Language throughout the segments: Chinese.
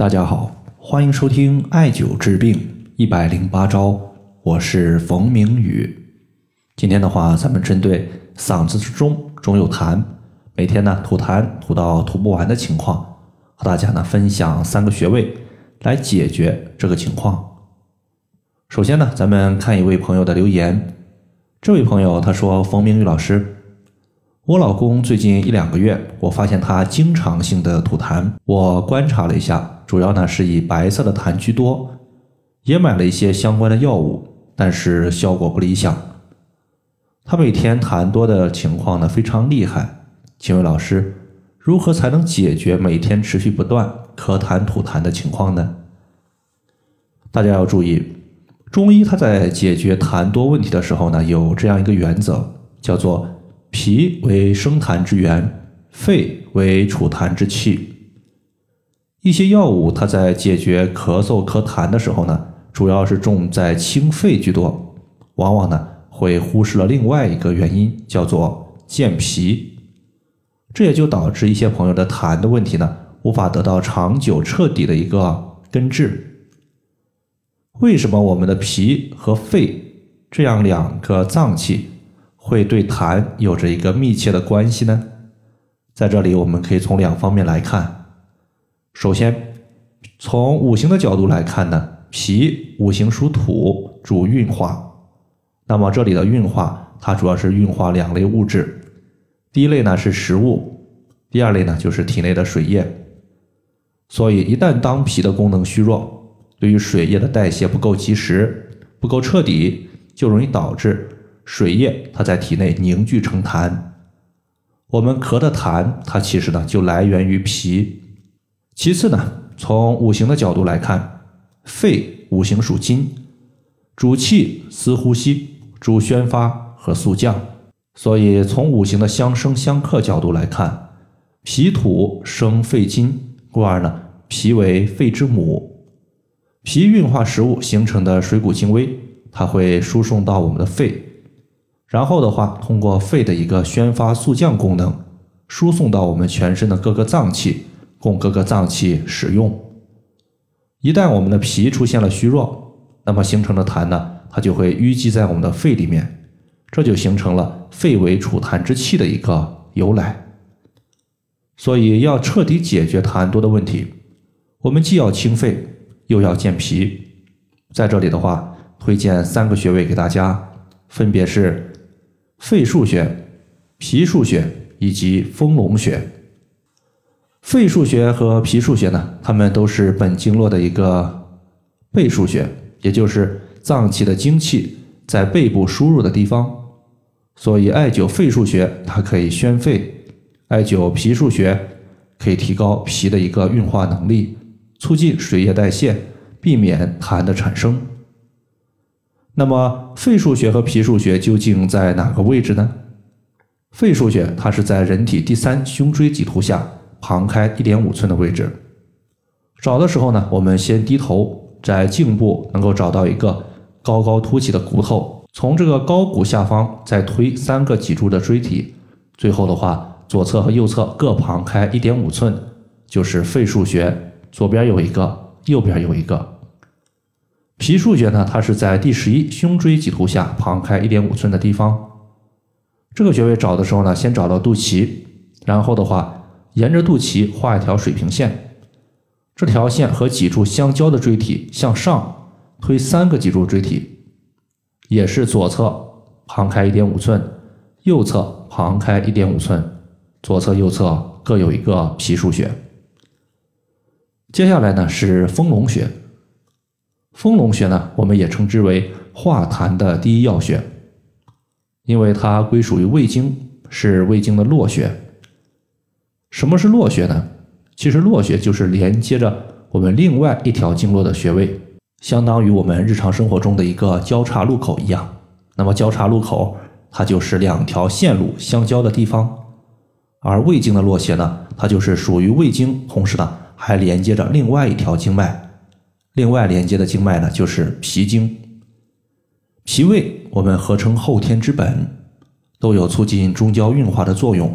大家好，欢迎收听艾灸治病一百零八招，我是冯明宇。今天的话，咱们针对嗓子之中总有痰，每天呢吐痰吐到吐不完的情况，和大家呢分享三个穴位来解决这个情况。首先呢，咱们看一位朋友的留言，这位朋友他说：“冯明宇老师。”我老公最近一两个月，我发现他经常性的吐痰。我观察了一下，主要呢是以白色的痰居多，也买了一些相关的药物，但是效果不理想。他每天痰多的情况呢非常厉害。请问老师，如何才能解决每天持续不断咳痰吐痰的情况呢？大家要注意，中医它在解决痰多问题的时候呢，有这样一个原则，叫做。脾为生痰之源，肺为储痰之器。一些药物它在解决咳嗽咳痰的时候呢，主要是重在清肺居多，往往呢会忽视了另外一个原因，叫做健脾。这也就导致一些朋友的痰的问题呢，无法得到长久彻底的一个根治。为什么我们的脾和肺这样两个脏器？会对痰有着一个密切的关系呢。在这里，我们可以从两方面来看。首先，从五行的角度来看呢，脾五行属土，主运化。那么这里的运化，它主要是运化两类物质。第一类呢是食物，第二类呢就是体内的水液。所以，一旦当脾的功能虚弱，对于水液的代谢不够及时、不够彻底，就容易导致。水液它在体内凝聚成痰，我们咳的痰，它其实呢就来源于脾。其次呢，从五行的角度来看，肺五行属金，主气司呼吸，主宣发和肃降。所以从五行的相生相克角度来看，脾土生肺金，故而呢，脾为肺之母。脾运化食物形成的水谷精微，它会输送到我们的肺。然后的话，通过肺的一个宣发肃降功能，输送到我们全身的各个脏器，供各个脏器使用。一旦我们的脾出现了虚弱，那么形成的痰呢，它就会淤积在我们的肺里面，这就形成了肺为储痰之器的一个由来。所以要彻底解决痰多的问题，我们既要清肺，又要健脾。在这里的话，推荐三个穴位给大家，分别是。肺腧穴、脾腧穴以及丰隆穴。肺腧穴和脾腧穴呢，它们都是本经络的一个背腧穴，也就是脏器的精气在背部输入的地方。所以，艾灸肺腧穴它可以宣肺，艾灸脾腧穴可以提高脾的一个运化能力，促进水液代谢，避免痰的产生。那么肺腧穴和脾腧穴究竟在哪个位置呢？肺腧穴它是在人体第三胸椎棘突下旁开一点五寸的位置。找的时候呢，我们先低头，在颈部能够找到一个高高凸起的骨头，从这个高骨下方再推三个脊柱的椎体，最后的话，左侧和右侧各旁开一点五寸，就是肺腧穴。左边有一个，右边有一个。脾腧穴呢，它是在第十一胸椎棘突下旁开一点五寸的地方。这个穴位找的时候呢，先找到肚脐，然后的话，沿着肚脐画一条水平线，这条线和脊柱相交的椎体向上推三个脊柱椎体，也是左侧旁开一点五寸，右侧旁开一点五寸，左侧右侧各有一个脾腧穴。接下来呢是丰隆穴。丰隆穴呢，我们也称之为化痰的第一要穴，因为它归属于胃经，是胃经的络穴。什么是络穴呢？其实络穴就是连接着我们另外一条经络的穴位，相当于我们日常生活中的一个交叉路口一样。那么交叉路口，它就是两条线路相交的地方。而胃经的络穴呢，它就是属于胃经，同时呢还连接着另外一条经脉。另外连接的经脉呢，就是脾经。脾胃我们合称后天之本，都有促进中焦运化的作用。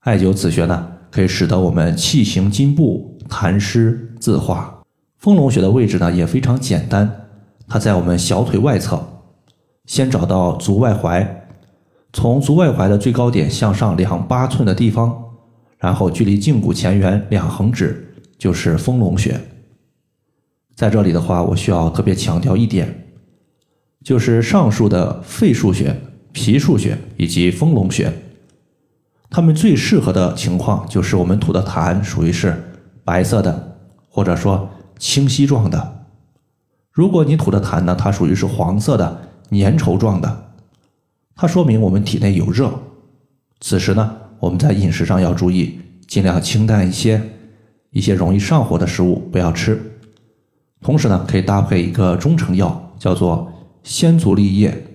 艾灸此穴呢，可以使得我们气行筋布，痰湿自化。丰隆穴的位置呢也非常简单，它在我们小腿外侧，先找到足外踝，从足外踝的最高点向上两八寸的地方，然后距离胫骨前缘两横指就是丰隆穴。在这里的话，我需要特别强调一点，就是上述的肺腧穴、脾腧穴以及丰隆穴，它们最适合的情况就是我们吐的痰属于是白色的，或者说清晰状的。如果你吐的痰呢，它属于是黄色的、粘稠状的，它说明我们体内有热。此时呢，我们在饮食上要注意，尽量清淡一些，一些容易上火的食物不要吃。同时呢，可以搭配一个中成药，叫做鲜竹立叶。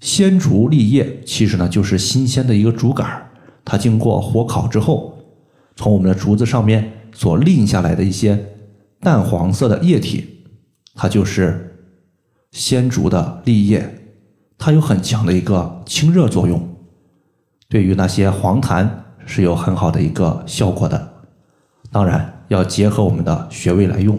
鲜竹立叶其实呢就是新鲜的一个竹竿，它经过火烤之后，从我们的竹子上面所沥下来的一些淡黄色的液体，它就是鲜竹的立叶，它有很强的一个清热作用，对于那些黄痰是有很好的一个效果的。当然要结合我们的穴位来用。